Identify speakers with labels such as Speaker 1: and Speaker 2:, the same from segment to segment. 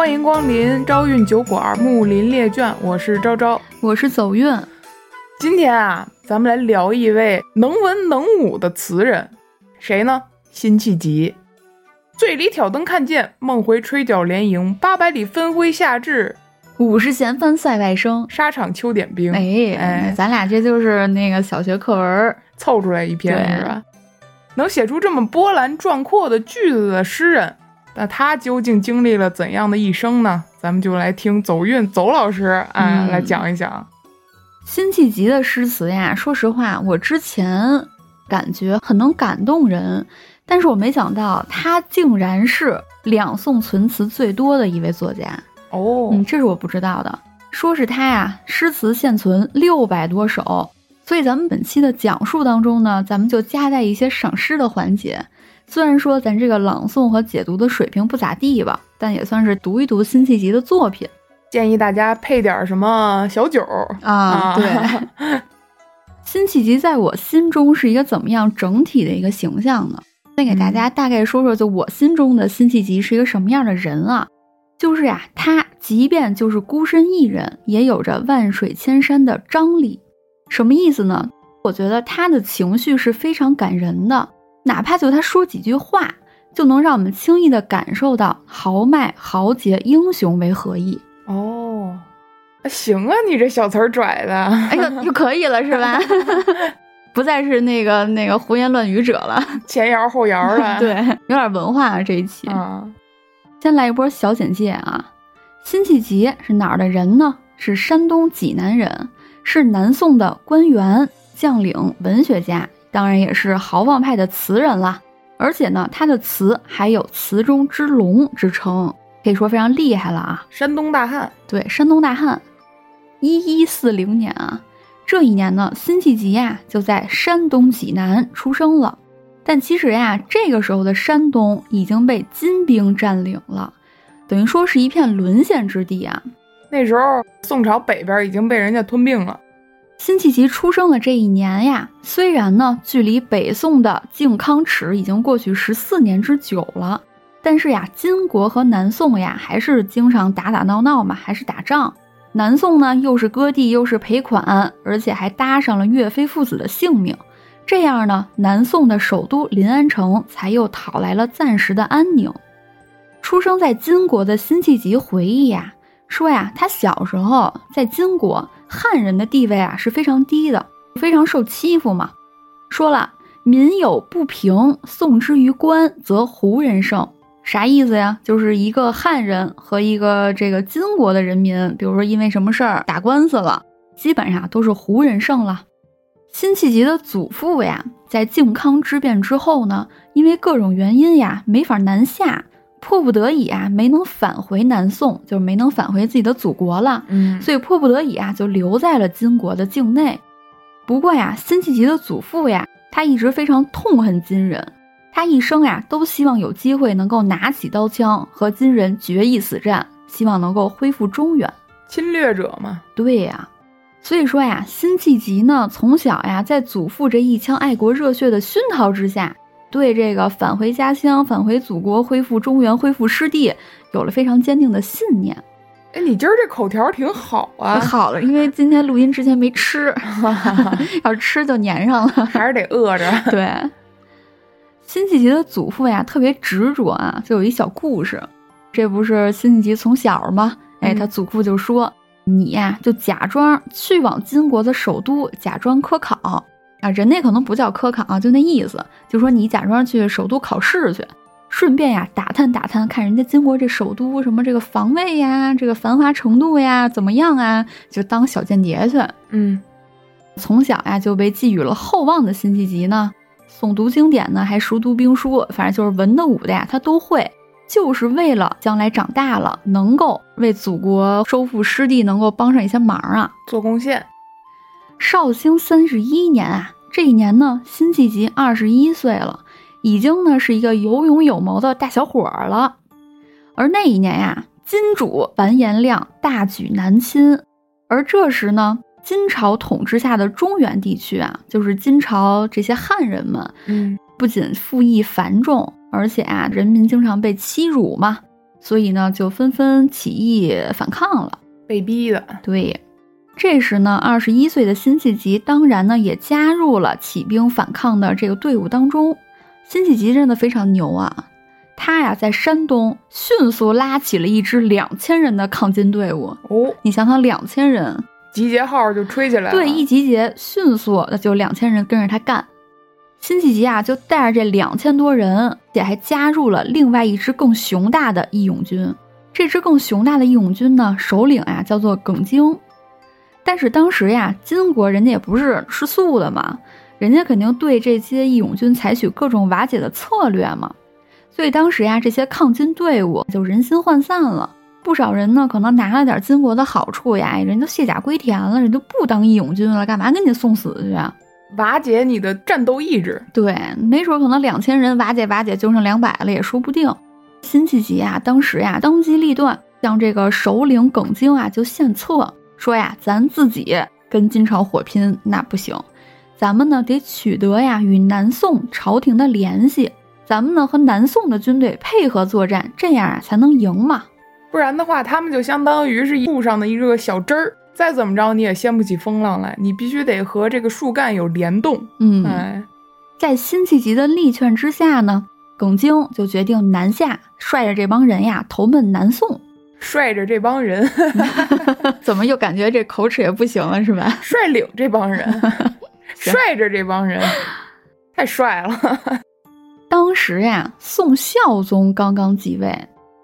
Speaker 1: 欢迎光临朝韵酒馆木林列卷，我是昭昭，
Speaker 2: 我是走运。
Speaker 1: 今天啊，咱们来聊一位能文能武的词人，谁呢？辛弃疾。醉里挑灯看剑，梦回吹角连营。八百里分麾下炙，
Speaker 2: 五十弦翻塞外声。
Speaker 1: 沙场秋点兵。
Speaker 2: 哎哎，咱俩这就是那个小学课文
Speaker 1: 凑出来一篇是吧？能写出这么波澜壮阔的句子的诗人，那他究竟经历了怎样的一生呢？咱们就来听走运走老师啊来讲一讲
Speaker 2: 辛弃疾的诗词呀。说实话，我之前感觉很能感动人。但是我没想到，他竟然是两宋存词最多的一位作家
Speaker 1: 哦，
Speaker 2: 嗯，这是我不知道的。说是他呀，诗词现存六百多首。所以咱们本期的讲述当中呢，咱们就加带一些赏诗的环节。虽然说咱这个朗诵和解读的水平不咋地吧，但也算是读一读辛弃疾的作品。
Speaker 1: 建议大家配点什么小酒
Speaker 2: 啊？对，辛弃疾在我心中是一个怎么样整体的一个形象呢？先给大家大概说说，就我心中的辛弃疾是一个什么样的人啊？就是呀，他即便就是孤身一人，也有着万水千山的张力。什么意思呢？我觉得他的情绪是非常感人的，哪怕就他说几句话，就能让我们轻易的感受到豪迈、豪杰、英雄为何意。
Speaker 1: 哦，行啊，你这小词儿拽的，
Speaker 2: 哎呦，就可以了是吧？不再是那个那个胡言乱语者了，
Speaker 1: 前摇后摇的，
Speaker 2: 对，有点文化啊这一期。
Speaker 1: 嗯，
Speaker 2: 先来一波小简介啊，辛弃疾是哪儿的人呢？是山东济南人，是南宋的官员、将领、文学家，当然也是豪放派的词人啦。而且呢，他的词还有“词中之龙”之称，可以说非常厉害了啊。
Speaker 1: 山东大汉，
Speaker 2: 对，山东大汉，一一四零年啊。这一年呢，辛弃疾呀就在山东济南出生了。但其实呀，这个时候的山东已经被金兵占领了，等于说是一片沦陷之地啊。
Speaker 1: 那时候宋朝北边已经被人家吞并了。
Speaker 2: 辛弃疾出生的这一年呀，虽然呢距离北宋的靖康耻已经过去十四年之久了，但是呀，金国和南宋呀还是经常打打闹闹嘛，还是打仗。南宋呢，又是割地，又是赔款，而且还搭上了岳飞父子的性命。这样呢，南宋的首都临安城才又讨来了暂时的安宁。出生在金国的辛弃疾回忆呀，说呀，他小时候在金国，汉人的地位啊是非常低的，非常受欺负嘛。说了，民有不平，送之于官，则胡人胜。啥意思呀？就是一个汉人和一个这个金国的人民，比如说因为什么事儿打官司了，基本上都是胡人胜了。辛弃疾的祖父呀，在靖康之变之后呢，因为各种原因呀，没法南下，迫不得已啊，没能返回南宋，就是没能返回自己的祖国了。
Speaker 1: 嗯，
Speaker 2: 所以迫不得已啊，就留在了金国的境内。不过呀，辛弃疾的祖父呀，他一直非常痛恨金人。他一生呀，都希望有机会能够拿起刀枪和金人决一死战，希望能够恢复中原。
Speaker 1: 侵略者嘛，
Speaker 2: 对呀。所以说呀，辛弃疾呢，从小呀，在祖父这一腔爱国热血的熏陶之下，对这个返回家乡、返回祖国、恢复中原、恢复失地，有了非常坚定的信念。
Speaker 1: 哎，你今儿这口条挺好啊！
Speaker 2: 好了，因为今天录音之前没吃，要吃就粘上了，
Speaker 1: 还是得饿着。
Speaker 2: 对。辛弃疾的祖父呀，特别执着啊，就有一小故事。这不是辛弃疾从小吗？哎，他祖父就说：“你呀，就假装去往金国的首都，假装科考啊。人那可能不叫科考啊，就那意思，就说你假装去首都考试去，顺便呀打探打探，看人家金国这首都什么这个防卫呀，这个繁华程度呀怎么样啊？就当小间谍去。
Speaker 1: 嗯，
Speaker 2: 从小呀就被寄予了厚望的辛弃疾呢。”诵读经典呢，还熟读兵书，反正就是文的武的呀，他都会，就是为了将来长大了能够为祖国收复失地，能够帮上一些忙啊，
Speaker 1: 做贡献。
Speaker 2: 绍兴三十一年啊，这一年呢，辛弃疾二十一岁了，已经呢是一个有勇有谋的大小伙儿了。而那一年呀，金主完颜亮大举南侵，而这时呢。金朝统治下的中原地区啊，就是金朝这些汉人们，
Speaker 1: 嗯，
Speaker 2: 不仅赋役繁重，而且啊，人民经常被欺辱嘛。所以呢，就纷纷起义反抗了。
Speaker 1: 被逼的。
Speaker 2: 对，这时呢，二十一岁的辛弃疾当然呢也加入了起兵反抗的这个队伍当中。辛弃疾真的非常牛啊！他呀在山东迅速拉起了一支两千人的抗金队伍。
Speaker 1: 哦，
Speaker 2: 你想想，两千人，
Speaker 1: 集结号就吹起来了。
Speaker 2: 对，一集结，迅速那就两千人跟着他干。辛弃疾啊，就带着这两千多人，且还加入了另外一支更雄大的义勇军。这支更雄大的义勇军呢，首领啊叫做耿京。但是当时呀，金国人家也不是吃素的嘛，人家肯定对这些义勇军采取各种瓦解的策略嘛。所以当时呀，这些抗金队伍就人心涣散了。不少人呢，可能拿了点金国的好处呀，人都卸甲归田了，人就不当义勇军了，干嘛给你送死去啊？
Speaker 1: 瓦解你的战斗意志。
Speaker 2: 对，没准可能两千人瓦解瓦解就剩两百了，也说不定。辛弃疾啊，当时呀，当机立断，向这个首领耿京啊就献策，说呀，咱自己跟金朝火拼那不行，咱们呢得取得呀与南宋朝廷的联系，咱们呢和南宋的军队配合作战，这样啊才能赢嘛。
Speaker 1: 不然的话，他们就相当于是树上的一个小枝儿，再怎么着你也掀不起风浪来，你必须得和这个树干有联动。
Speaker 2: 嗯，
Speaker 1: 哎，
Speaker 2: 在辛弃疾的力劝之下呢，耿京就决定南下，率着这帮人呀投奔南宋。
Speaker 1: 率着这帮人
Speaker 2: 怎么又感觉这口齿也不行了，是吧？
Speaker 1: 率领这帮人，率着这帮人，太帅了。
Speaker 2: 当时呀，宋孝宗刚刚继位。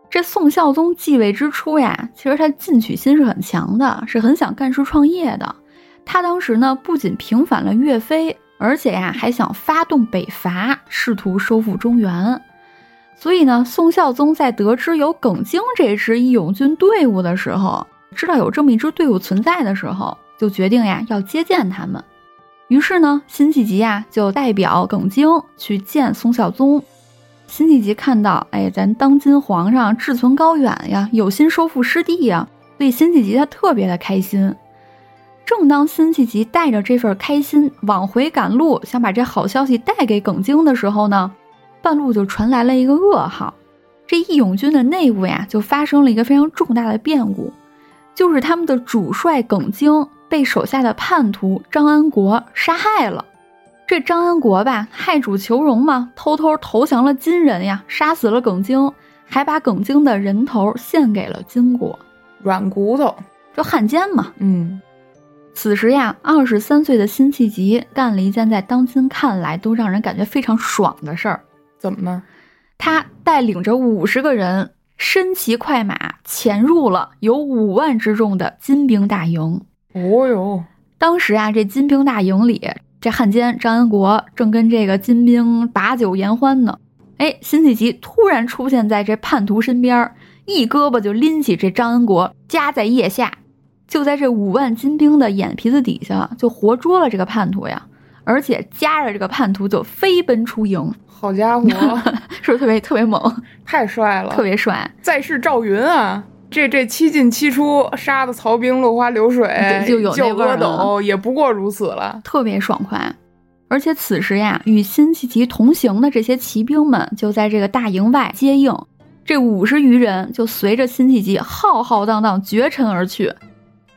Speaker 2: 这宋孝宗继位之初呀，其实他进取心是很强的，是很想干事创业的。他当时呢，不仅平反了岳飞，而且呀，还想发动北伐，试图收复中原。所以呢，宋孝宗在得知有耿京这支义勇军队伍的时候，知道有这么一支队伍存在的时候，就决定呀要接见他们。于是呢，辛弃疾呀就代表耿京去见宋孝宗。辛弃疾看到，哎，咱当今皇上志存高远呀，有心收复失地呀，所以辛弃疾他特别的开心。正当辛弃疾带着这份开心往回赶路，想把这好消息带给耿京的时候呢，半路就传来了一个噩耗，这义勇军的内部呀，就发生了一个非常重大的变故，就是他们的主帅耿京被手下的叛徒张安国杀害了。这张安国吧，害主求荣嘛，偷偷投降了金人呀，杀死了耿京，还把耿京的人头献给了金国，
Speaker 1: 软骨头，
Speaker 2: 就汉奸嘛。
Speaker 1: 嗯，
Speaker 2: 此时呀，二十三岁的辛弃疾干了一件在当今看来都让人感觉非常爽的事儿。
Speaker 1: 怎么呢？
Speaker 2: 他带领着五十个人，身骑快马，潜入了有五万之众的金兵大营。
Speaker 1: 哦哟，
Speaker 2: 当时啊，这金兵大营里。这汉奸张安国正跟这个金兵把酒言欢呢，哎，辛弃疾突然出现在这叛徒身边，一胳膊就拎起这张安国，夹在腋下，就在这五万金兵的眼皮子底下就活捉了这个叛徒呀，而且夹着这个叛徒就飞奔出营。
Speaker 1: 好家伙，
Speaker 2: 是不是特别特别猛？
Speaker 1: 太帅了，
Speaker 2: 特别帅！
Speaker 1: 再世赵云啊！这这七进七出，杀的曹兵落花流水，
Speaker 2: 就有那
Speaker 1: 味儿斗，也不过如此了，
Speaker 2: 特别爽快。而且此时呀，与辛弃疾同行的这些骑兵们就在这个大营外接应，这五十余人就随着辛弃疾浩浩荡荡绝尘而去。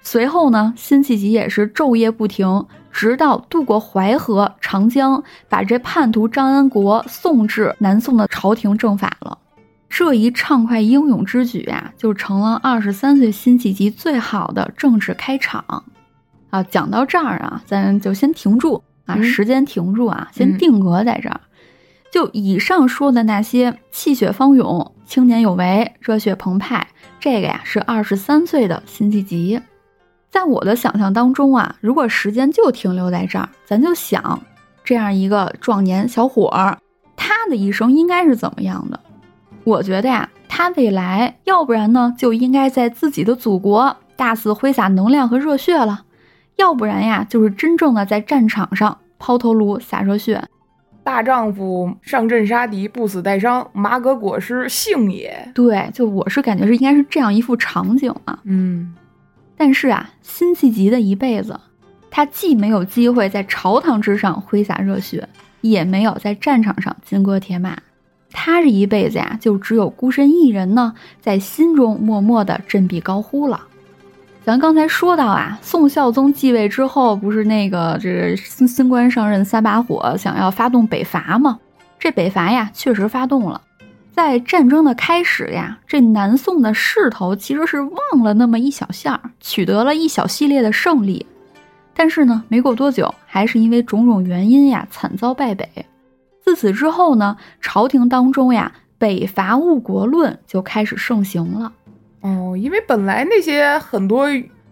Speaker 2: 随后呢，辛弃疾也是昼夜不停，直到渡过淮河、长江，把这叛徒张安国送至南宋的朝廷正法了。这一畅快英勇之举啊，就成了二十三岁辛弃疾最好的政治开场。啊，讲到这儿啊，咱就先停住啊，时间停住啊，先定格在这儿。就以上说的那些气血方勇、青年有为、热血澎湃，这个呀是二十三岁的辛弃疾。在我的想象当中啊，如果时间就停留在这儿，咱就想这样一个壮年小伙儿，他的一生应该是怎么样的？我觉得呀，他未来要不然呢，就应该在自己的祖国大肆挥洒能量和热血了；要不然呀，就是真正的在战场上抛头颅洒热血。
Speaker 1: 大丈夫上阵杀敌，不死带伤，马革裹尸幸也。
Speaker 2: 对，就我是感觉是应该是这样一幅场景啊。
Speaker 1: 嗯，
Speaker 2: 但是啊，辛弃疾的一辈子，他既没有机会在朝堂之上挥洒热血，也没有在战场上金戈铁马。他这一辈子呀，就只有孤身一人呢，在心中默默的振臂高呼了。咱刚才说到啊，宋孝宗继位之后，不是那个这个新新官上任三把火，想要发动北伐吗？这北伐呀，确实发动了。在战争的开始呀，这南宋的势头其实是旺了那么一小下儿，取得了一小系列的胜利。但是呢，没过多久，还是因为种种原因呀，惨遭败北。自此之后呢，朝廷当中呀，北伐误国论就开始盛行了。
Speaker 1: 哦，因为本来那些很多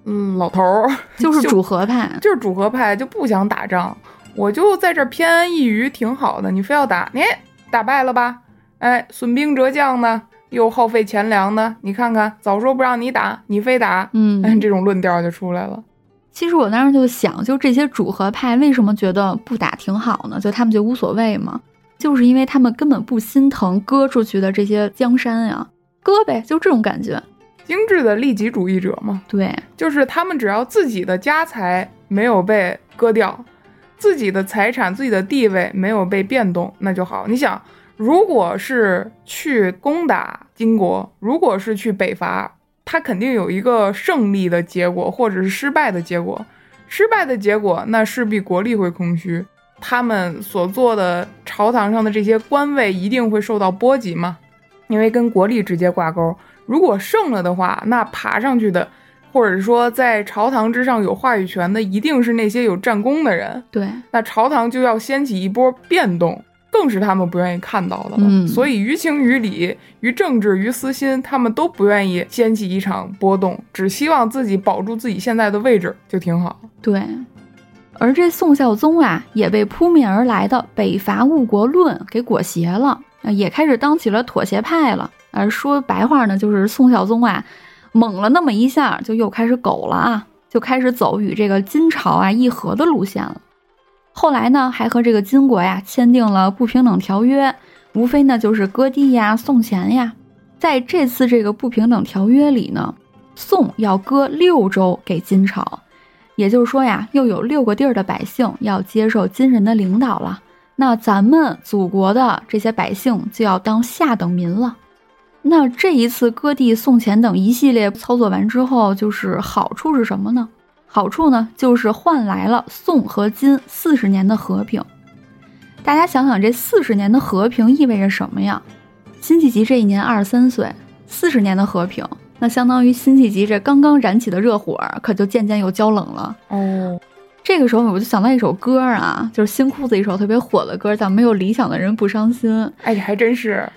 Speaker 1: 嗯老头儿
Speaker 2: 就是主和派，
Speaker 1: 就是主和派就不想打仗，我就在这偏安一隅挺好的，你非要打，你打败了吧？哎，损兵折将呢，又耗费钱粮呢，你看看，早说不让你打，你非打，
Speaker 2: 嗯，
Speaker 1: 这种论调就出来了。
Speaker 2: 其实我当时就想，就这些主和派为什么觉得不打挺好呢？就他们就无所谓嘛，就是因为他们根本不心疼割出去的这些江山呀，割呗，就这种感觉。
Speaker 1: 精致的利己主义者嘛，
Speaker 2: 对，
Speaker 1: 就是他们只要自己的家财没有被割掉，自己的财产、自己的地位没有被变动，那就好。你想，如果是去攻打金国，如果是去北伐，他肯定有一个胜利的结果，或者是失败的结果。失败的结果，那势必国力会空虚，他们所做的朝堂上的这些官位一定会受到波及嘛，因为跟国力直接挂钩。如果胜了的话，那爬上去的，或者说在朝堂之上有话语权的，一定是那些有战功的人。
Speaker 2: 对，
Speaker 1: 那朝堂就要掀起一波变动，更是他们不愿意看到的了。
Speaker 2: 嗯，
Speaker 1: 所以于情于理、于政治、于私心，他们都不愿意掀起一场波动，只希望自己保住自己现在的位置就挺好。
Speaker 2: 对，而这宋孝宗啊，也被扑面而来的北伐误国论给裹挟了，也开始当起了妥协派了。而说白话呢，就是宋孝宗啊，猛了那么一下，就又开始狗了啊，就开始走与这个金朝啊议和的路线了。后来呢，还和这个金国呀签订了不平等条约，无非呢就是割地呀、送钱呀。在这次这个不平等条约里呢，宋要割六州给金朝，也就是说呀，又有六个地儿的百姓要接受金人的领导了。那咱们祖国的这些百姓就要当下等民了。那这一次割地送钱等一系列操作完之后，就是好处是什么呢？好处呢，就是换来了宋和金四十年的和平。大家想想，这四十年的和平意味着什么呀？辛弃疾这一年二十三岁，四十年的和平，那相当于辛弃疾这刚刚燃起的热火，可就渐渐又焦冷了。
Speaker 1: 哦，
Speaker 2: 这个时候我就想到一首歌啊，就是新裤子一首特别火的歌，叫《没有理想的人不伤心》。
Speaker 1: 哎，还真是。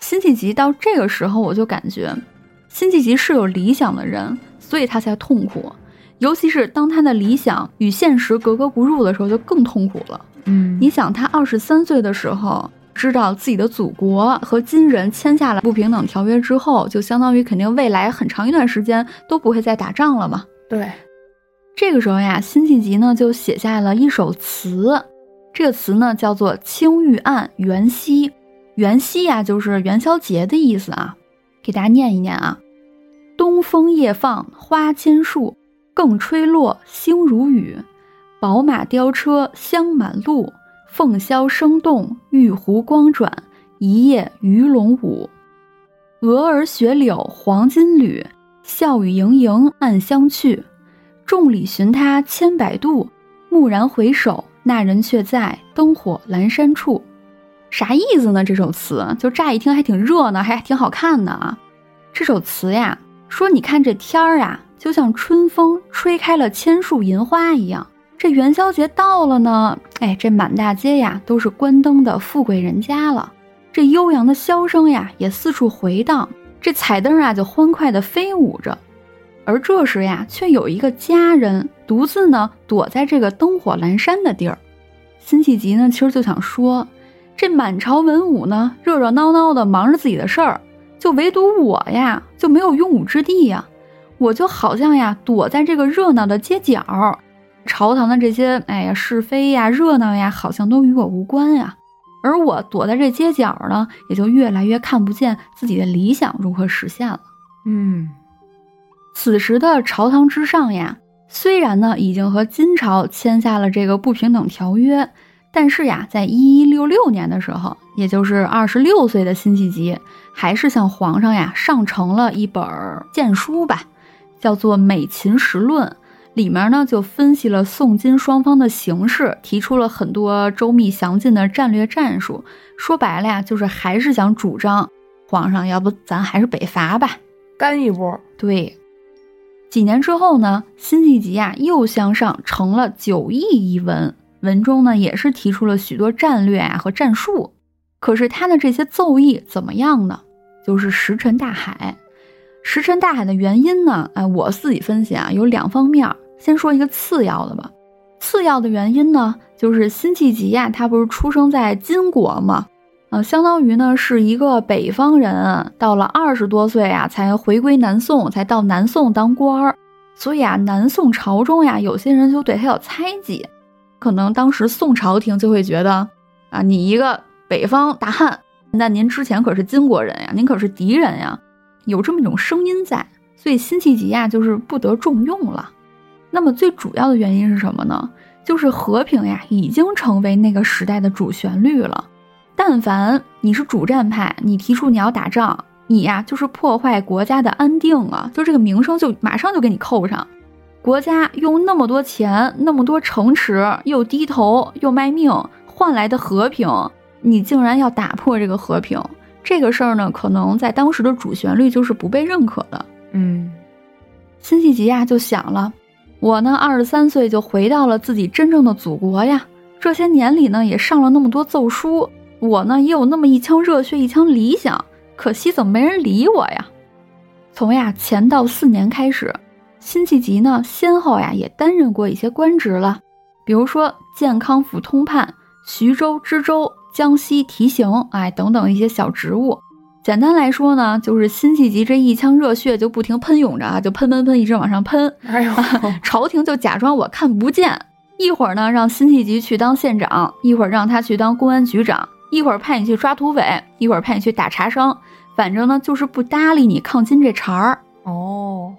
Speaker 2: 辛弃疾到这个时候，我就感觉，辛弃疾是有理想的人，所以他才痛苦。尤其是当他的理想与现实格格不入的时候，就更痛苦了。
Speaker 1: 嗯，
Speaker 2: 你想，他二十三岁的时候，知道自己的祖国和金人签下了不平等条约之后，就相当于肯定未来很长一段时间都不会再打仗了嘛。
Speaker 1: 对，
Speaker 2: 这个时候呀，辛弃疾呢就写下了一首词，这个词呢叫做《青玉案·元夕》。元夕呀，就是元宵节的意思啊，给大家念一念啊：东风夜放花千树，更吹落星如雨。宝马雕车香满路，凤箫声动玉壶光转，一夜鱼龙舞。蛾儿雪柳黄金缕，笑语盈盈暗香去。众里寻他千百度，蓦然回首，那人却在灯火阑珊处。啥意思呢？这首词就乍一听还挺热闹，还挺好看的啊。这首词呀，说你看这天儿啊，就像春风吹开了千树银花一样。这元宵节到了呢，哎，这满大街呀都是关灯的富贵人家了。这悠扬的箫声呀也四处回荡，这彩灯啊就欢快地飞舞着。而这时呀，却有一个家人独自呢躲在这个灯火阑珊的地儿。辛弃疾呢，其实就想说。这满朝文武呢，热热闹闹的忙着自己的事儿，就唯独我呀，就没有用武之地呀。我就好像呀，躲在这个热闹的街角，朝堂的这些，哎呀，是非呀，热闹呀，好像都与我无关呀。而我躲在这街角呢，也就越来越看不见自己的理想如何实现了。
Speaker 1: 嗯，
Speaker 2: 此时的朝堂之上呀，虽然呢，已经和金朝签下了这个不平等条约。但是呀，在一一六六年的时候，也就是二十六岁的辛弃疾，还是向皇上呀上呈了一本谏书吧，叫做《美秦时论》，里面呢就分析了宋金双方的形势，提出了很多周密详尽的战略战术。说白了呀，就是还是想主张皇上，要不咱还是北伐吧，
Speaker 1: 干一波。
Speaker 2: 对。几年之后呢，辛弃疾啊又向上呈了《九义》一文。文中呢也是提出了许多战略啊和战术，可是他的这些奏议怎么样呢？就是石沉大海。石沉大海的原因呢？哎，我自己分析啊，有两方面。先说一个次要的吧。次要的原因呢，就是辛弃疾呀，他不是出生在金国吗？啊，相当于呢是一个北方人，到了二十多岁啊才回归南宋，才到南宋当官儿。所以啊，南宋朝中呀，有些人就对他有猜忌。可能当时宋朝廷就会觉得，啊，你一个北方大汉，那您之前可是金国人呀，您可是敌人呀，有这么一种声音在，所以辛弃疾呀就是不得重用了。那么最主要的原因是什么呢？就是和平呀已经成为那个时代的主旋律了。但凡你是主战派，你提出你要打仗，你呀就是破坏国家的安定啊，就这个名声就马上就给你扣上。国家用那么多钱、那么多城池，又低头又卖命换来的和平，你竟然要打破这个和平，这个事儿呢，可能在当时的主旋律就是不被认可的。
Speaker 1: 嗯，
Speaker 2: 辛弃疾呀就想了，我呢二十三岁就回到了自己真正的祖国呀，这些年里呢也上了那么多奏书，我呢也有那么一腔热血、一腔理想，可惜怎么没人理我呀？从呀乾道四年开始。辛弃疾呢，先后呀也担任过一些官职了，比如说建康府通判、徐州知州、江西提刑，哎，等等一些小职务。简单来说呢，就是辛弃疾这一腔热血就不停喷涌着啊，就喷喷喷，一直往上喷。
Speaker 1: 哎呦，
Speaker 2: 朝廷就假装我看不见，一会儿呢让辛弃疾去当县长，一会儿让他去当公安局长，一会儿派你去抓土匪，一会儿派你去打茶商，反正呢就是不搭理你抗金这茬儿。
Speaker 1: 哦。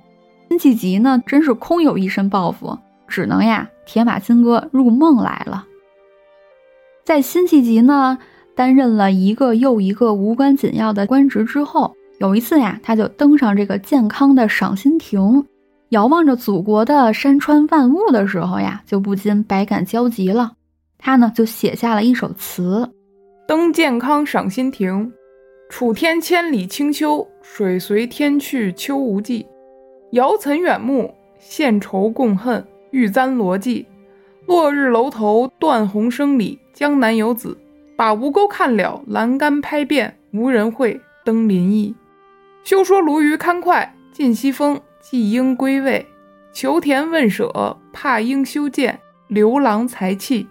Speaker 2: 辛弃疾呢，真是空有一身抱负，只能呀铁马金戈入梦来了。在辛弃疾呢担任了一个又一个无关紧要的官职之后，有一次呀，他就登上这个健康的赏心亭，遥望着祖国的山川万物的时候呀，就不禁百感交集了。他呢就写下了一首词：
Speaker 1: 登健康赏心亭，楚天千里清秋，水随天去秋无际。遥岑远目，献愁共恨，欲簪罗髻。落日楼头断鸿声里，江南游子把吴钩看了，栏杆拍遍，无人会登临意。休说鲈鱼堪脍，尽西风，既应归位。求田问舍，怕应修建，刘郎才气。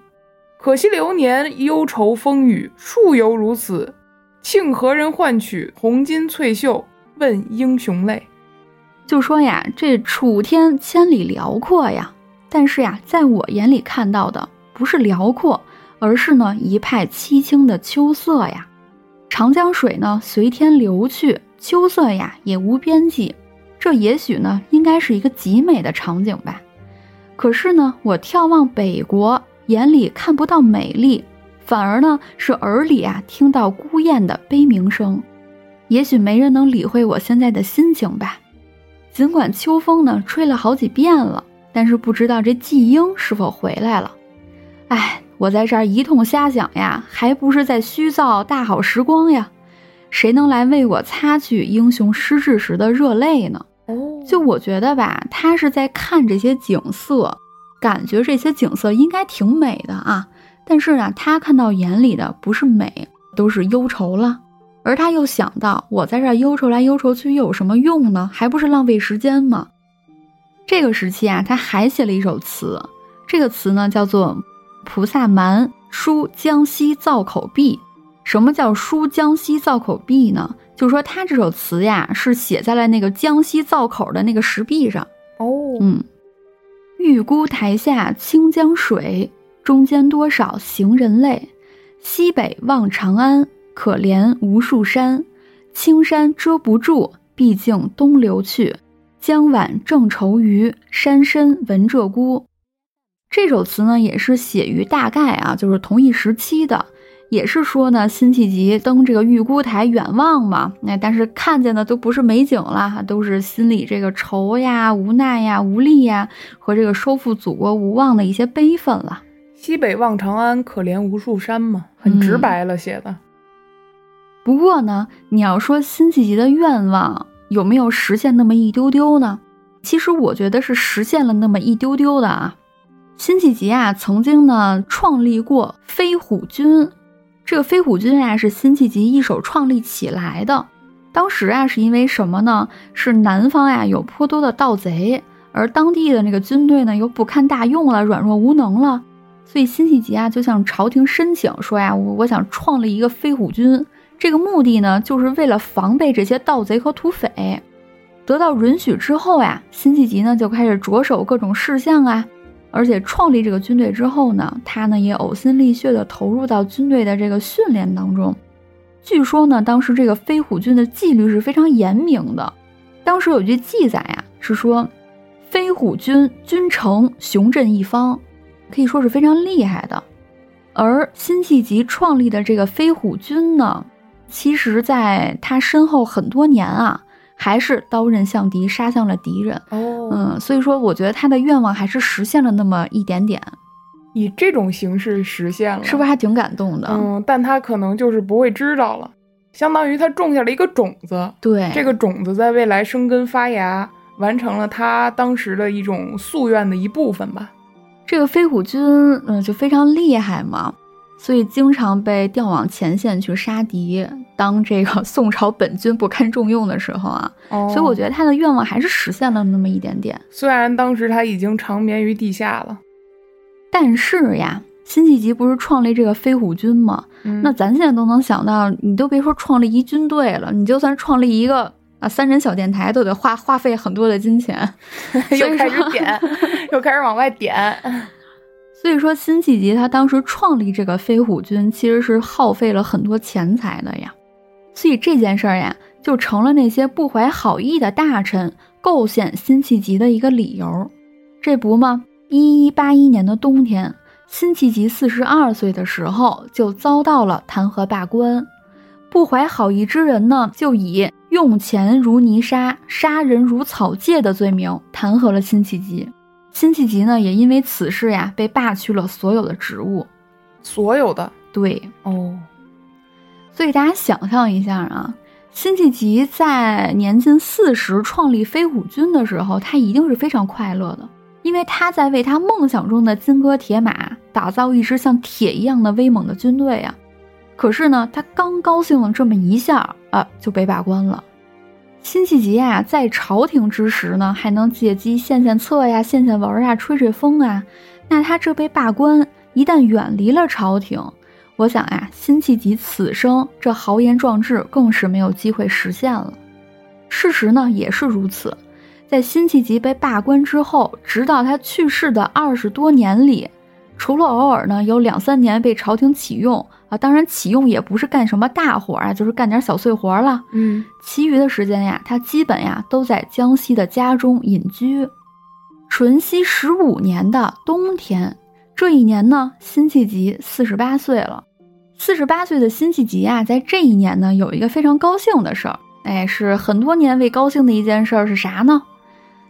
Speaker 1: 可惜流年忧愁风雨，数犹如此。庆何人换取红巾翠袖，问英雄泪。
Speaker 2: 就说呀，这楚天千里辽阔呀，但是呀，在我眼里看到的不是辽阔，而是呢一派凄清的秋色呀。长江水呢随天流去，秋色呀也无边际。这也许呢应该是一个极美的场景吧。可是呢，我眺望北国，眼里看不到美丽，反而呢是耳里啊听到孤雁的悲鸣声。也许没人能理会我现在的心情吧。尽管秋风呢吹了好几遍了，但是不知道这季英是否回来了。哎，我在这儿一通瞎想呀，还不是在虚造大好时光呀？谁能来为我擦去英雄失志时的热泪呢？
Speaker 1: 哦，
Speaker 2: 就我觉得吧，他是在看这些景色，感觉这些景色应该挺美的啊。但是呢，他看到眼里的不是美，都是忧愁了。而他又想到，我在这忧愁来忧愁去又有什么用呢？还不是浪费时间吗？这个时期啊，他还写了一首词，这个词呢叫做《菩萨蛮·书江西造口壁》。什么叫书江西造口壁呢？就是说他这首词呀，是写在了那个江西造口的那个石壁上。
Speaker 1: 哦，
Speaker 2: 嗯，玉孤台下清江水，中间多少行人泪。西北望长安。可怜无数山，青山遮不住，毕竟东流去。江晚正愁余，山深闻鹧鸪。这首词呢，也是写于大概啊，就是同一时期的，也是说呢，辛弃疾登这个玉姑台远望嘛，那但是看见的都不是美景了，都是心里这个愁呀、无奈呀、无力呀，和这个收复祖国无望的一些悲愤了。
Speaker 1: 西北望长安，可怜无数山嘛，很直白了写的。
Speaker 2: 不过呢，你要说辛弃疾的愿望有没有实现那么一丢丢呢？其实我觉得是实现了那么一丢丢的啊。辛弃疾啊，曾经呢创立过飞虎军，这个飞虎军啊是辛弃疾一手创立起来的。当时啊是因为什么呢？是南方呀有颇多的盗贼，而当地的那个军队呢又不堪大用了，软弱无能了。所以辛弃疾啊就向朝廷申请说呀，我我想创立一个飞虎军，这个目的呢就是为了防备这些盗贼和土匪。得到允许之后呀，辛弃疾呢就开始着手各种事项啊，而且创立这个军队之后呢，他呢也呕心沥血的投入到军队的这个训练当中。据说呢，当时这个飞虎军的纪律是非常严明的。当时有句记载呀，是说飞虎军军城雄镇一方。可以说是非常厉害的，而辛弃疾创立的这个飞虎军呢，其实在他身后很多年啊，还是刀刃向敌，杀向了敌人。
Speaker 1: 哦，
Speaker 2: 嗯，所以说我觉得他的愿望还是实现了那么一点点，
Speaker 1: 以这种形式实现了，
Speaker 2: 是不是还挺感动的？
Speaker 1: 嗯，但他可能就是不会知道了，相当于他种下了一个种子，
Speaker 2: 对，
Speaker 1: 这个种子在未来生根发芽，完成了他当时的一种夙愿的一部分吧。
Speaker 2: 这个飞虎军，嗯，就非常厉害嘛，所以经常被调往前线去杀敌。当这个宋朝本军不堪重用的时候啊，所以我觉得他的愿望还是实现了那么一点点。
Speaker 1: 虽然当时他已经长眠于地下了，
Speaker 2: 但是呀，辛弃疾不是创立这个飞虎军吗？那咱现在都能想到，你都别说创立一军队了，你就算创立一个。啊，三人小电台都得花花费很多的金钱，
Speaker 1: 又开始点，又开始往外点。
Speaker 2: 所以说，辛弃疾他当时创立这个飞虎军，其实是耗费了很多钱财的呀。所以这件事儿呀，就成了那些不怀好意的大臣构陷辛弃疾的一个理由。这不吗？一一八一年的冬天，辛弃疾四十二岁的时候，就遭到了弹劾罢官。不怀好意之人呢，就以用钱如泥沙，杀人如草芥的罪名弹劾了辛弃疾。辛弃疾呢，也因为此事呀，被罢去了所有的职务。
Speaker 1: 所有的
Speaker 2: 对
Speaker 1: 哦，
Speaker 2: 所以大家想象一下啊，辛弃疾在年近四十创立飞虎军的时候，他一定是非常快乐的，因为他在为他梦想中的金戈铁马打造一支像铁一样的威猛的军队啊。可是呢，他刚高兴了这么一下啊，就被罢官了。辛弃疾啊，在朝廷之时呢，还能借机献献策呀、献献文啊、吹吹风啊。那他这被罢官，一旦远离了朝廷，我想啊，辛弃疾此生这豪言壮志更是没有机会实现了。事实呢，也是如此。在辛弃疾被罢官之后，直到他去世的二十多年里，除了偶尔呢有两三年被朝廷启用。啊，当然启用也不是干什么大活啊，就是干点小碎活了。
Speaker 1: 嗯，
Speaker 2: 其余的时间呀，他基本呀都在江西的家中隐居。淳熙十五年的冬天，这一年呢，辛弃疾四十八岁了。四十八岁的辛弃疾啊，在这一年呢，有一个非常高兴的事儿，哎，是很多年未高兴的一件事儿是啥呢？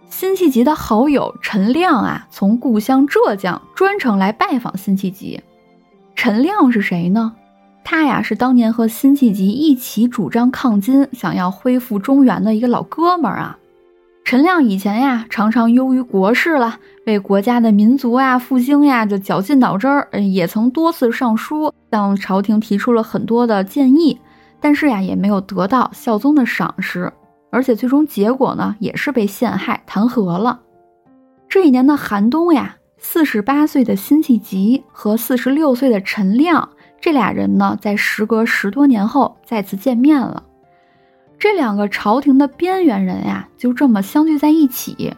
Speaker 2: 辛弃疾的好友陈亮啊，从故乡浙江专程来拜访辛弃疾。陈亮是谁呢？他呀是当年和辛弃疾一起主张抗金、想要恢复中原的一个老哥们儿啊。陈亮以前呀常常忧于国事了，为国家的民族呀复兴呀就绞尽脑汁儿，也曾多次上书向朝廷提出了很多的建议，但是呀也没有得到孝宗的赏识，而且最终结果呢也是被陷害弹劾了。这一年的寒冬呀。四十八岁的辛弃疾和四十六岁的陈亮，这俩人呢，在时隔十多年后再次见面了。这两个朝廷的边缘人呀，就这么相聚在一起，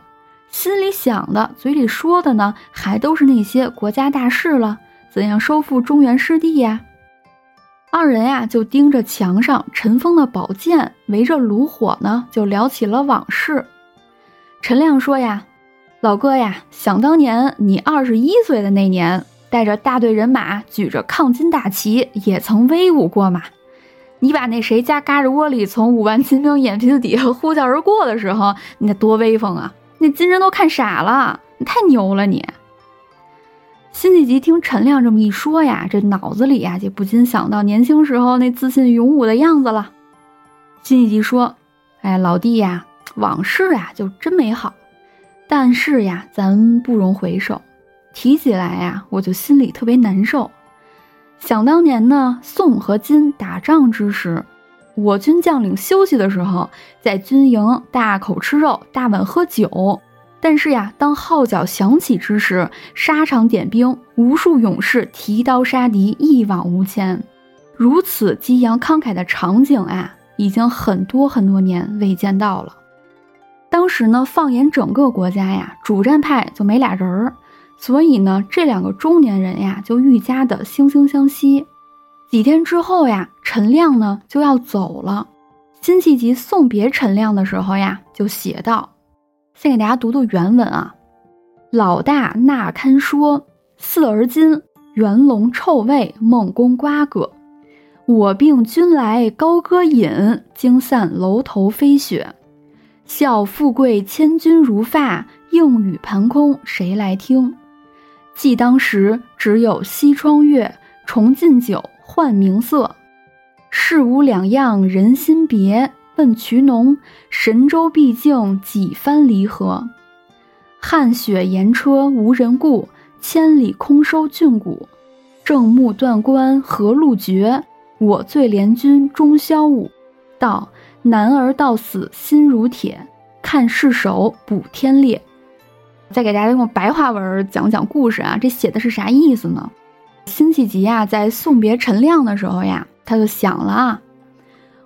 Speaker 2: 心里想的、嘴里说的呢，还都是那些国家大事了，怎样收复中原失地呀？二人呀，就盯着墙上尘封的宝剑，围着炉火呢，就聊起了往事。陈亮说呀。老哥呀，想当年你二十一岁的那年，带着大队人马，举着抗金大旗，也曾威武过嘛。你把那谁家嘎吱窝里从五万金兵眼皮子底下呼啸而过的时候，你得多威风啊！那金人都看傻了，你太牛了你。辛弃疾听陈亮这么一说呀，这脑子里呀就不禁想到年轻时候那自信勇武的样子了。辛弃疾说：“哎，老弟呀，往事啊就真美好。”但是呀，咱不容回首，提起来呀，我就心里特别难受。想当年呢，宋和金打仗之时，我军将领休息的时候，在军营大口吃肉，大碗喝酒。但是呀，当号角响起之时，沙场点兵，无数勇士提刀杀敌，一往无前。如此激扬慷慨的场景啊，已经很多很多年未见到了。当时呢，放眼整个国家呀，主战派就没俩人儿，所以呢，这两个中年人呀就愈加的惺惺相惜。几天之后呀，陈亮呢就要走了。辛弃疾送别陈亮的时候呀，就写道：“先给大家读读原文啊，老大那堪说，四而今，元龙臭味，孟公瓜葛。我病君来高歌饮，惊散楼头飞雪。”笑富贵千钧如发，应语盘空谁来听？记当时只有西窗月，重进酒，换名色。事无两样人心别，问渠农，神州毕竟几番离合？汉雪盐车无人顾，千里空收郡谷。正目断关何路绝？我醉怜君终宵舞。道。男儿到死心如铁，看世手补天裂。再给大家用白话文讲讲故事啊，这写的是啥意思呢？辛弃疾啊，在送别陈亮的时候呀，他就想了啊，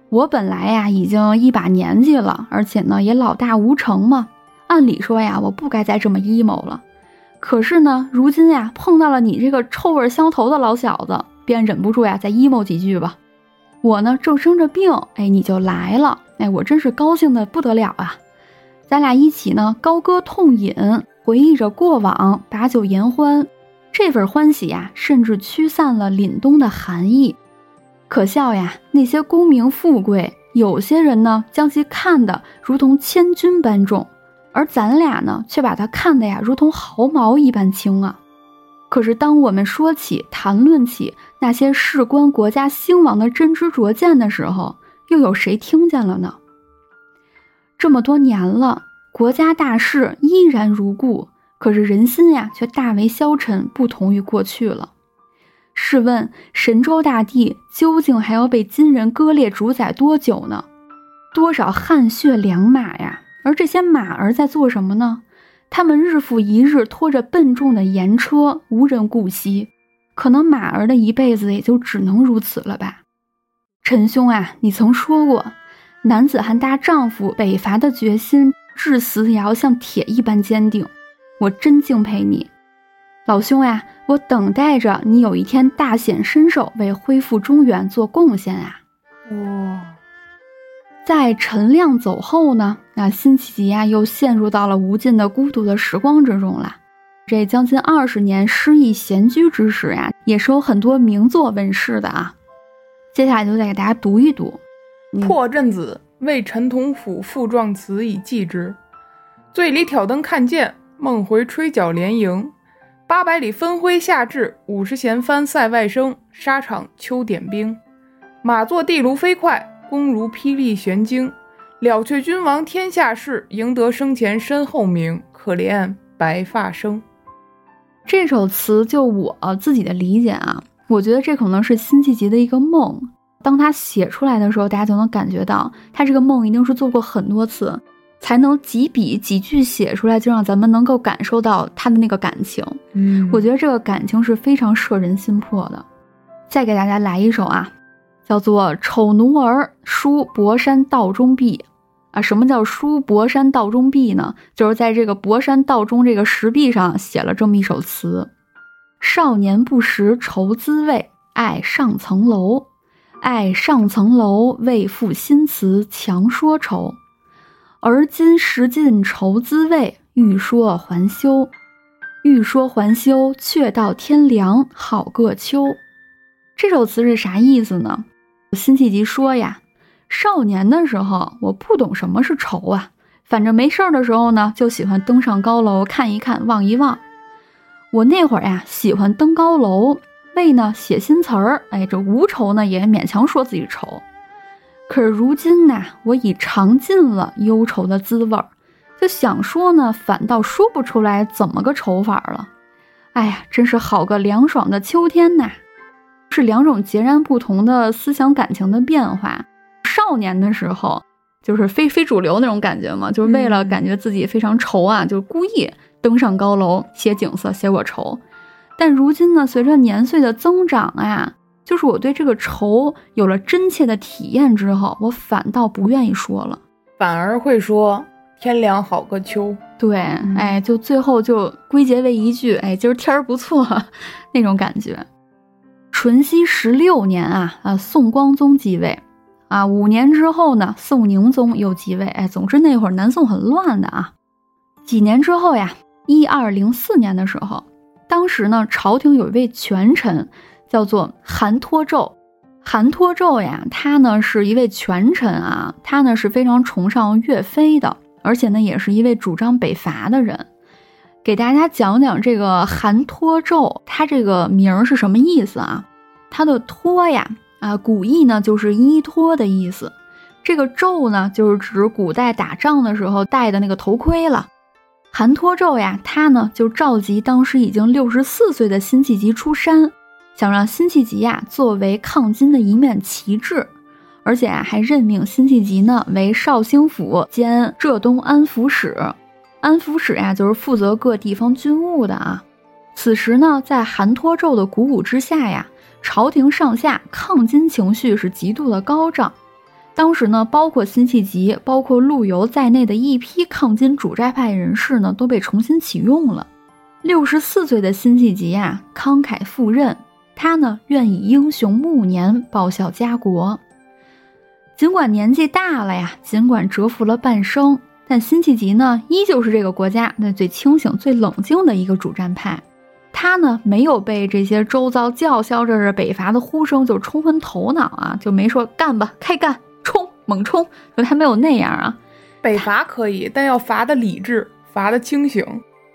Speaker 2: 我本来呀已经一把年纪了，而且呢也老大无成嘛，按理说呀，我不该再这么 emo 了。可是呢，如今呀碰到了你这个臭味相投的老小子，便忍不住呀再 emo 几句吧。我呢正生着病，哎，你就来了，哎，我真是高兴的不得了啊！咱俩一起呢高歌痛饮，回忆着过往，把酒言欢，这份欢喜呀，甚至驱散了凛冬的寒意。可笑呀，那些功名富贵，有些人呢将其看得如同千钧般重，而咱俩呢却把它看得呀如同毫毛一般轻啊。可是，当我们说起、谈论起那些事关国家兴亡的真知灼见的时候，又有谁听见了呢？这么多年了，国家大事依然如故，可是人心呀，却大为消沉，不同于过去了。试问，神州大地究竟还要被金人割裂主宰多久呢？多少汗血良马呀！而这些马儿在做什么呢？他们日复一日拖着笨重的盐车，无人顾惜。可能马儿的一辈子也就只能如此了吧。陈兄啊，你曾说过，男子汉大丈夫北伐的决心，至死也要像铁一般坚定。我真敬佩你，老兄呀！我等待着你有一天大显身手，为恢复中原做贡献啊！
Speaker 1: 哇。
Speaker 2: 在陈亮走后呢，那辛弃疾呀又陷入到了无尽的孤独的时光之中了。这将近二十年失意闲居之时呀，也是有很多名作问世的啊。接下来就再给大家读一读《
Speaker 1: 破阵子·为陈同甫赋壮词以寄之》：醉里挑灯看剑，梦回吹角连营。八百里分麾下炙，五十弦翻塞外声。沙场秋点兵，马作地卢飞快。弓如霹雳弦惊，了却君王天下事，赢得生前身后名。可怜白发生。
Speaker 2: 这首词就我自己的理解啊，我觉得这可能是辛弃疾的一个梦。当他写出来的时候，大家就能感觉到他这个梦一定是做过很多次，才能几笔几句写出来，就让咱们能够感受到他的那个感情。
Speaker 1: 嗯，
Speaker 2: 我觉得这个感情是非常摄人心魄的。再给大家来一首啊。叫做《丑奴儿·书博山道中壁》啊，什么叫书博山道中壁呢？就是在这个博山道中这个石壁上写了这么一首词：少年不识愁滋味，爱上层楼，爱上层楼，为赋新词强说愁。而今识尽愁滋味，欲说还休，欲说还休，却道天凉好个秋。这首词是啥意思呢？辛弃疾说呀，少年的时候我不懂什么是愁啊，反正没事儿的时候呢，就喜欢登上高楼看一看，望一望。我那会儿呀，喜欢登高楼，为呢写新词儿。哎，这无愁呢，也勉强说自己愁。可是如今呢，我已尝尽了忧愁的滋味儿，就想说呢，反倒说不出来怎么个愁法了。哎呀，真是好个凉爽的秋天呐！是两种截然不同的思想感情的变化。少年的时候，就是非非主流那种感觉嘛，就是为了感觉自己非常愁啊，就故意登上高楼写景色，写我愁。但如今呢，随着年岁的增长啊，就是我对这个愁有了真切的体验之后，我反倒不愿意说了，
Speaker 1: 反而会说天凉好个秋。
Speaker 2: 对，哎，就最后就归结为一句，哎，今儿天儿不错，那种感觉。淳熙十六年啊啊，宋光宗继位，啊，五年之后呢，宋宁宗又继位。哎，总之那会儿南宋很乱的啊。几年之后呀，一二零四年的时候，当时呢，朝廷有一位权臣，叫做韩托胄。韩托胄呀，他呢是一位权臣啊，他呢是非常崇尚岳飞的，而且呢也是一位主张北伐的人。给大家讲讲这个韩托胄，他这个名儿是什么意思啊？他的托呀，啊，古意呢就是依托的意思。这个胄呢，就是指古代打仗的时候戴的那个头盔了。韩托胄呀，他呢就召集当时已经六十四岁的辛弃疾出山，想让辛弃疾呀作为抗金的一面旗帜，而且啊还任命辛弃疾呢为绍兴府兼浙东安抚使。安抚使呀，就是负责各地方军务的啊。此时呢，在韩托胄的鼓舞之下呀，朝廷上下抗金情绪是极度的高涨。当时呢，包括辛弃疾、包括陆游在内的一批抗金主战派人士呢，都被重新启用了。六十四岁的辛弃疾呀，慷慨赴任，他呢，愿以英雄暮年报效家国。尽管年纪大了呀，尽管蛰伏了半生。但辛弃疾呢，依旧是这个国家那最清醒、最冷静的一个主战派。他呢，没有被这些周遭叫嚣着北伐的呼声就冲昏头脑啊，就没说干吧，开干，冲，猛冲，就他没有那样啊。
Speaker 1: 北伐可以，但要伐的理智，伐的清醒，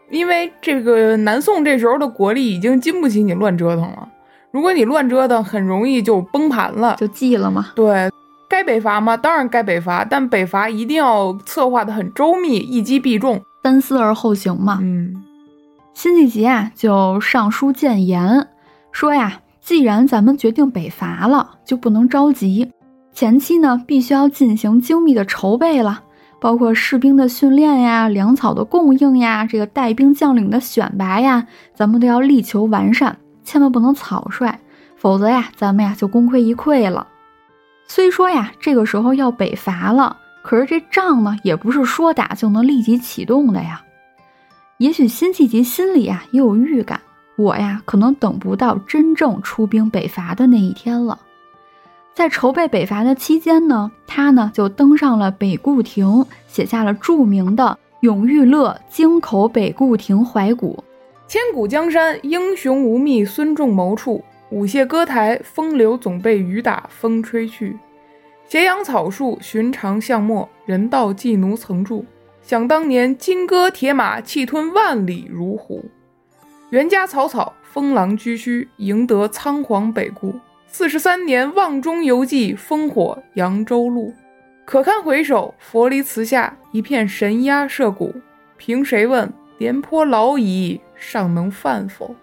Speaker 1: 因为这个南宋这时候的国力已经经不起你乱折腾了。如果你乱折腾，很容易就崩盘了，
Speaker 2: 就记了嘛？
Speaker 1: 对。该北伐吗？当然该北伐，但北伐一定要策划的很周密，一击必中，
Speaker 2: 三思而后行嘛。
Speaker 1: 嗯，
Speaker 2: 辛弃疾啊，就上书谏言，说呀，既然咱们决定北伐了，就不能着急，前期呢，必须要进行精密的筹备了，包括士兵的训练呀、粮草的供应呀、这个带兵将领的选拔呀，咱们都要力求完善，千万不能草率，否则呀，咱们呀就功亏一篑了。虽说呀，这个时候要北伐了，可是这仗呢，也不是说打就能立即启动的呀。也许辛弃疾心里啊也有预感，我呀可能等不到真正出兵北伐的那一天了。在筹备北伐的期间呢，他呢就登上了北固亭，写下了著名的《永遇乐京口北固亭怀古》：
Speaker 1: 千古江山英雄无觅孙仲谋处。舞榭歌台，风流总被雨打风吹去。斜阳草树，寻常巷陌，人道寄奴曾住。想当年，金戈铁马，气吞万里如虎。袁家草草，封狼居胥，赢得仓皇北顾。四十三年，望中犹记烽火扬州路。可堪回首，佛离祠下，一片神鸦社鼓。凭谁问，廉颇老矣，尚能饭否？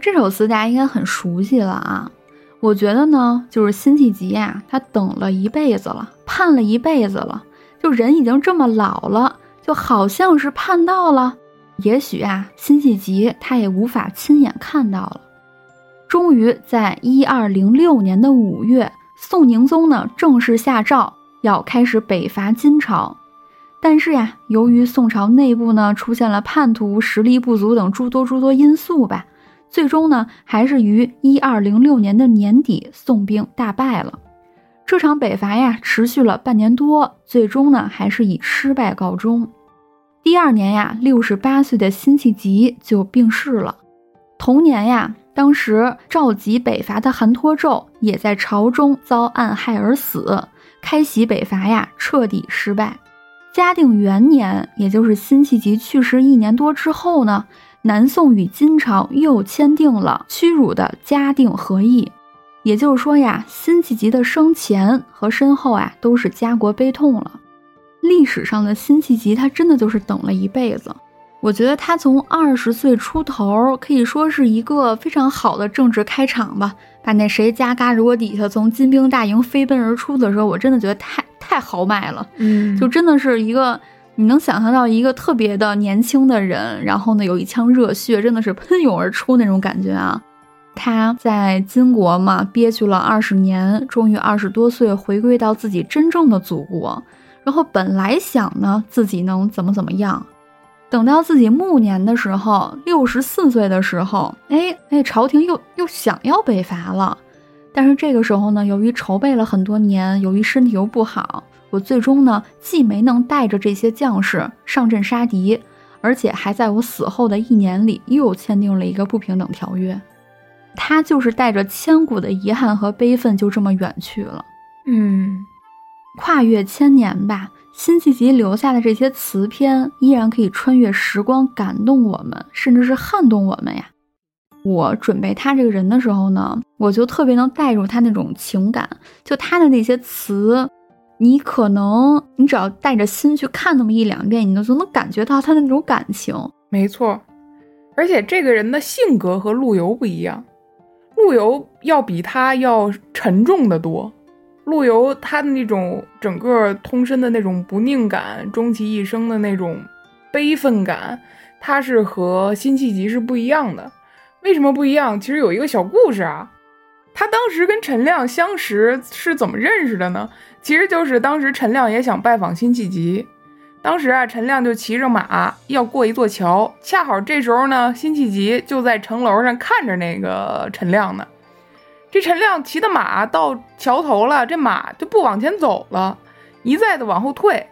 Speaker 2: 这首词大家应该很熟悉了啊！我觉得呢，就是辛弃疾呀，他等了一辈子了，盼了一辈子了，就人已经这么老了，就好像是盼到了。也许啊，辛弃疾他也无法亲眼看到了。终于在一二零六年的五月，宋宁宗呢正式下诏要开始北伐金朝，但是呀，由于宋朝内部呢出现了叛徒、实力不足等诸多诸多因素吧。最终呢，还是于一二零六年的年底，宋兵大败了。这场北伐呀，持续了半年多，最终呢，还是以失败告终。第二年呀，六十八岁的辛弃疾就病逝了。同年呀，当时召集北伐的韩托胄也在朝中遭暗害而死，开禧北伐呀彻底失败。嘉定元年，也就是辛弃疾去世一年多之后呢，南宋与金朝又签订了屈辱的嘉定和议。也就是说呀，辛弃疾的生前和身后啊，都是家国悲痛了。历史上的辛弃疾，他真的就是等了一辈子。我觉得他从二十岁出头，可以说是一个非常好的政治开场吧。把那谁家嘎吱窝底下从金兵大营飞奔而出的时候，我真的觉得太太豪迈了。
Speaker 1: 嗯，
Speaker 2: 就真的是一个你能想象到一个特别的年轻的人，然后呢有一腔热血，真的是喷涌而出那种感觉啊。他在金国嘛憋屈了二十年，终于二十多岁回归到自己真正的祖国。然后本来想呢自己能怎么怎么样，等到自己暮年的时候，六十四岁的时候，哎那，朝廷又又想要北伐了。但是这个时候呢，由于筹备了很多年，由于身体又不好，我最终呢既没能带着这些将士上阵杀敌，而且还在我死后的一年里又签订了一个不平等条约。他就是带着千古的遗憾和悲愤，就这么远去了。
Speaker 1: 嗯，
Speaker 2: 跨越千年吧，辛弃疾留下的这些词篇依然可以穿越时光，感动我们，甚至是撼动我们呀。我准备他这个人的时候呢，我就特别能带入他那种情感。就他的那些词，你可能你只要带着心去看那么一两遍，你就能感觉到他的那种感情。
Speaker 1: 没错，而且这个人的性格和陆游不一样。陆游要比他要沉重的多，陆游他的那种整个通身的那种不宁感，终其一生的那种悲愤感，他是和辛弃疾是不一样的。为什么不一样？其实有一个小故事啊，他当时跟陈亮相识是怎么认识的呢？其实就是当时陈亮也想拜访辛弃疾。当时啊，陈亮就骑着马要过一座桥，恰好这时候呢，辛弃疾就在城楼上看着那个陈亮呢。这陈亮骑的马到桥头了，这马就不往前走了，一再的往后退，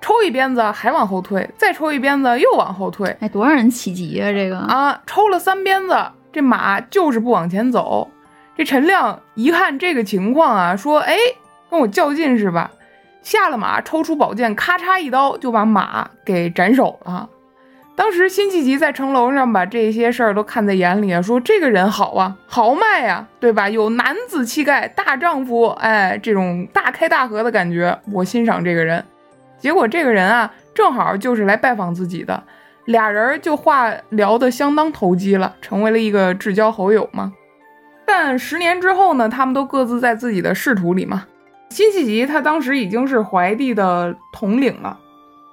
Speaker 1: 抽一鞭子还往后退，再抽一鞭子又往后退。
Speaker 2: 哎，多少人起急啊！这个
Speaker 1: 啊，抽了三鞭子，这马就是不往前走。这陈亮一看这个情况啊，说：“哎，跟我较劲是吧？”下了马，抽出宝剑，咔嚓一刀就把马给斩首了。当时辛弃疾在城楼上把这些事儿都看在眼里啊，说这个人好啊，豪迈呀，对吧？有男子气概，大丈夫，哎，这种大开大合的感觉，我欣赏这个人。结果这个人啊，正好就是来拜访自己的，俩人就话聊得相当投机了，成为了一个至交好友嘛。但十年之后呢，他们都各自在自己的仕途里嘛。辛弃疾他当时已经是怀帝的统领了，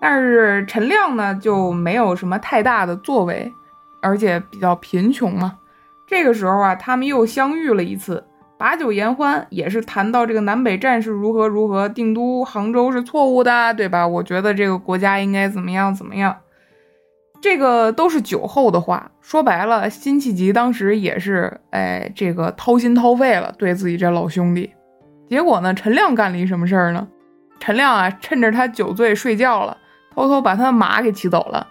Speaker 1: 但是陈亮呢就没有什么太大的作为，而且比较贫穷嘛。这个时候啊，他们又相遇了一次，把酒言欢，也是谈到这个南北战事如何如何，定都杭州是错误的，对吧？我觉得这个国家应该怎么样怎么样，这个都是酒后的话。说白了，辛弃疾当时也是哎，这个掏心掏肺了，对自己这老兄弟。结果呢？陈亮干了一什么事儿呢？陈亮啊，趁着他酒醉睡觉了，偷偷把他的马给骑走了。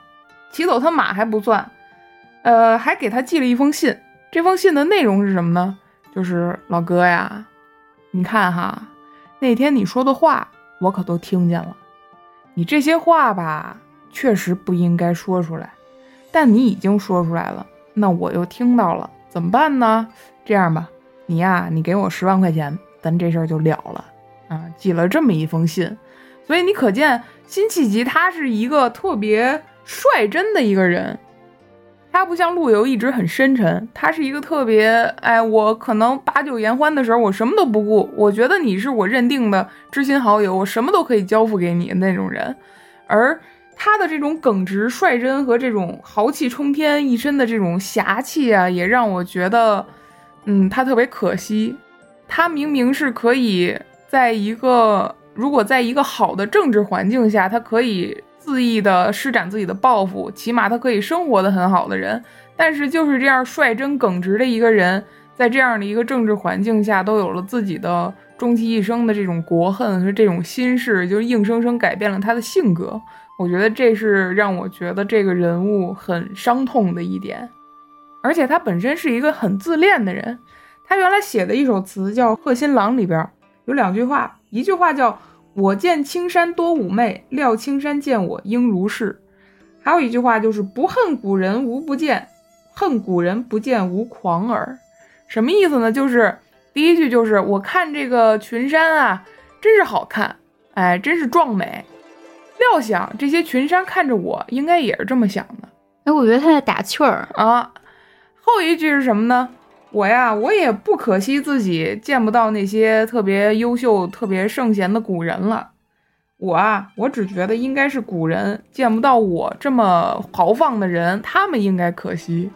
Speaker 1: 骑走他马还不算，呃，还给他寄了一封信。这封信的内容是什么呢？就是老哥呀，你看哈，那天你说的话我可都听见了。你这些话吧，确实不应该说出来，但你已经说出来了，那我又听到了，怎么办呢？这样吧，你呀，你给我十万块钱。咱这事儿就了了啊！寄了这么一封信，所以你可见辛弃疾他是一个特别率真的一个人，他不像陆游一直很深沉，他是一个特别哎，我可能把酒言欢的时候，我什么都不顾，我觉得你是我认定的知心好友，我什么都可以交付给你那种人。而他的这种耿直率真和这种豪气冲天一身的这种侠气啊，也让我觉得，嗯，他特别可惜。他明明是可以在一个，如果在一个好的政治环境下，他可以恣意的施展自己的抱负，起码他可以生活的很好的人。但是就是这样率真耿直的一个人，在这样的一个政治环境下，都有了自己的终其一生的这种国恨和这种心事，就硬生生改变了他的性格。我觉得这是让我觉得这个人物很伤痛的一点，而且他本身是一个很自恋的人。他原来写的一首词叫《贺新郎》，里边有两句话，一句话叫“我见青山多妩媚，料青山见我应如是”，还有一句话就是“不恨古人无不见，恨古人不见无狂耳”。什么意思呢？就是第一句就是我看这个群山啊，真是好看，哎，真是壮美。料想这些群山看着我，应该也是这么想的。
Speaker 2: 哎，我觉得他在打趣儿
Speaker 1: 啊。后一句是什么呢？我呀，我也不可惜自己见不到那些特别优秀、特别圣贤的古人了。我啊，我只觉得应该是古人见不到我这么豪放的人，他们应该可惜。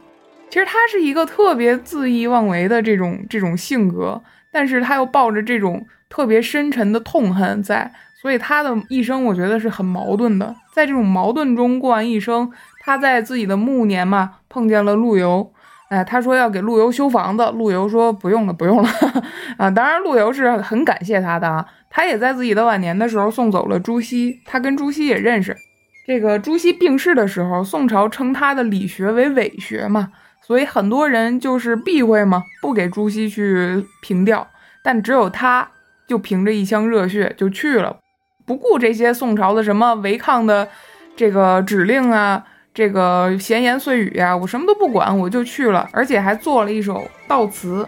Speaker 1: 其实他是一个特别恣意妄为的这种这种性格，但是他又抱着这种特别深沉的痛恨在，所以他的一生我觉得是很矛盾的。在这种矛盾中过完一生，他在自己的暮年嘛，碰见了陆游。哎，他说要给陆游修房子，陆游说不用了，不用了。啊，当然陆游是很感谢他的啊。他也在自己的晚年的时候送走了朱熹，他跟朱熹也认识。这个朱熹病逝的时候，宋朝称他的理学为伪学嘛，所以很多人就是避讳嘛，不给朱熹去凭吊。但只有他，就凭着一腔热血就去了，不顾这些宋朝的什么违抗的这个指令啊。这个闲言碎语呀，我什么都不管，我就去了，而且还做了一首悼词，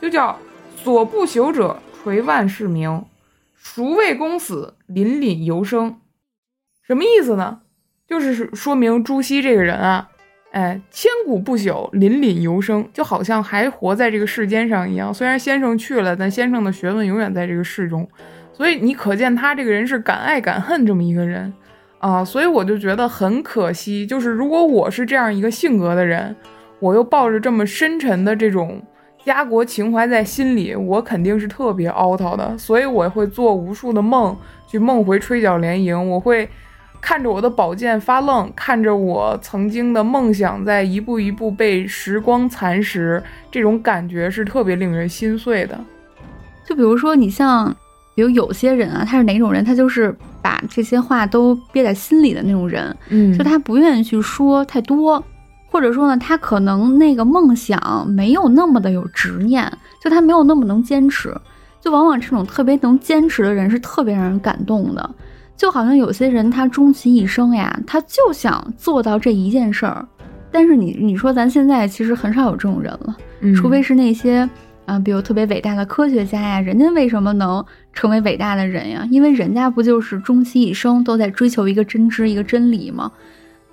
Speaker 1: 就叫“所不朽者垂万世名，孰谓公死凛凛犹生”。什么意思呢？就是说明朱熹这个人啊，哎，千古不朽，凛凛犹生，就好像还活在这个世间上一样。虽然先生去了，但先生的学问永远在这个世中。所以你可见他这个人是敢爱敢恨这么一个人。啊，所以我就觉得很可惜，就是如果我是这样一个性格的人，我又抱着这么深沉的这种家国情怀在心里，我肯定是特别凹槽的。所以我会做无数的梦，去梦回吹角连营，我会看着我的宝剑发愣，看着我曾经的梦想在一步一步被时光蚕食，这种感觉是特别令人心碎的。
Speaker 2: 就比如说你像。比如有些人啊，他是哪种人？他就是把这些话都憋在心里的那种人，
Speaker 1: 嗯，
Speaker 2: 就他不愿意去说太多，或者说呢，他可能那个梦想没有那么的有执念，就他没有那么能坚持。就往往这种特别能坚持的人是特别让人感动的。就好像有些人他终其一生呀，他就想做到这一件事儿。但是你你说咱现在其实很少有这种人了，除非是那些。啊，比如特别伟大的科学家呀，人家为什么能成为伟大的人呀？因为人家不就是终其一生都在追求一个真知、一个真理吗？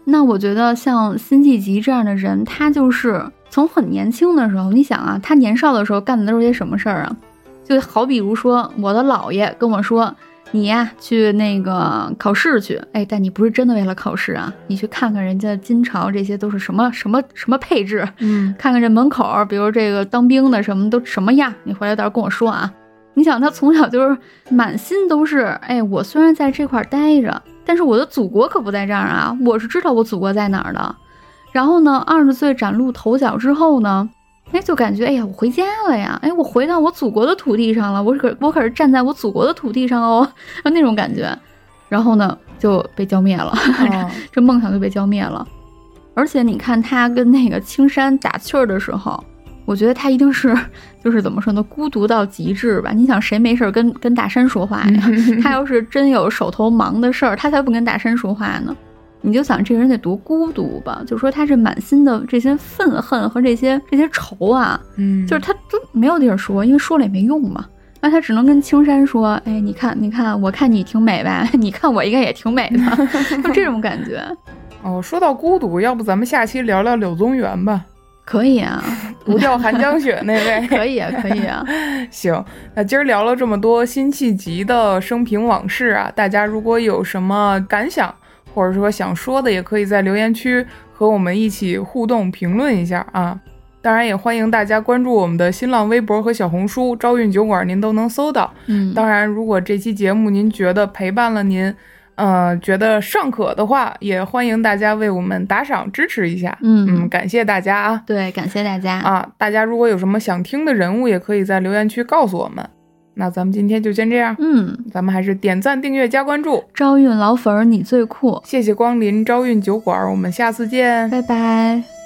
Speaker 2: 那我觉得像辛弃疾这样的人，他就是从很年轻的时候，你想啊，他年少的时候干的都是些什么事儿啊？就好比如说，我的姥爷跟我说。你呀，去那个考试去，哎，但你不是真的为了考试啊，你去看看人家金朝这些都是什么什么什么配置，
Speaker 1: 嗯，
Speaker 2: 看看这门口，比如这个当兵的什么都什么样，你回来到时候跟我说啊。你想他从小就是满心都是，哎，我虽然在这块待着，但是我的祖国可不在这儿啊，我是知道我祖国在哪儿的。然后呢，二十岁崭露头角之后呢？哎，就感觉哎呀，我回家了呀！哎，我回到我祖国的土地上了，我可我可是站在我祖国的土地上哦，那种感觉。然后呢，就被浇灭了，这梦想就被浇灭了。而且你看他跟那个青山打趣儿的时候，我觉得他一定是就是怎么说呢，孤独到极致吧？你想谁没事跟跟大山说话呀？他要是真有手头忙的事儿，他才不跟大山说话呢。你就想这个人得多孤独吧？就说他这满心的这些愤恨和这些这些仇啊，
Speaker 1: 嗯，
Speaker 2: 就是他都没有地儿说，因为说了也没用嘛。那他只能跟青山说：“哎，你看，你看，我看你挺美吧？你看我应该也挺美的，就这种感觉。”
Speaker 1: 哦，说到孤独，要不咱们下期聊聊柳宗元吧？
Speaker 2: 可以啊，
Speaker 1: 不掉寒江雪 那位。
Speaker 2: 可以啊，可以啊。
Speaker 1: 行，那今儿聊了这么多辛弃疾的生平往事啊，大家如果有什么感想？或者说想说的，也可以在留言区和我们一起互动评论一下啊！当然也欢迎大家关注我们的新浪微博和小红书“朝运酒馆”，您都能搜到。
Speaker 2: 嗯，
Speaker 1: 当然，如果这期节目您觉得陪伴了您，呃，觉得尚可的话，也欢迎大家为我们打赏支持一下。
Speaker 2: 嗯
Speaker 1: 嗯，感谢大家啊！
Speaker 2: 对，感谢大家
Speaker 1: 啊！大家如果有什么想听的人物，也可以在留言区告诉我们。那咱们今天就先这样，
Speaker 2: 嗯，
Speaker 1: 咱们还是点赞、订阅、加关注，
Speaker 2: 招运老粉儿你最酷，
Speaker 1: 谢谢光临朝运酒馆，我们下次见。
Speaker 2: 拜拜。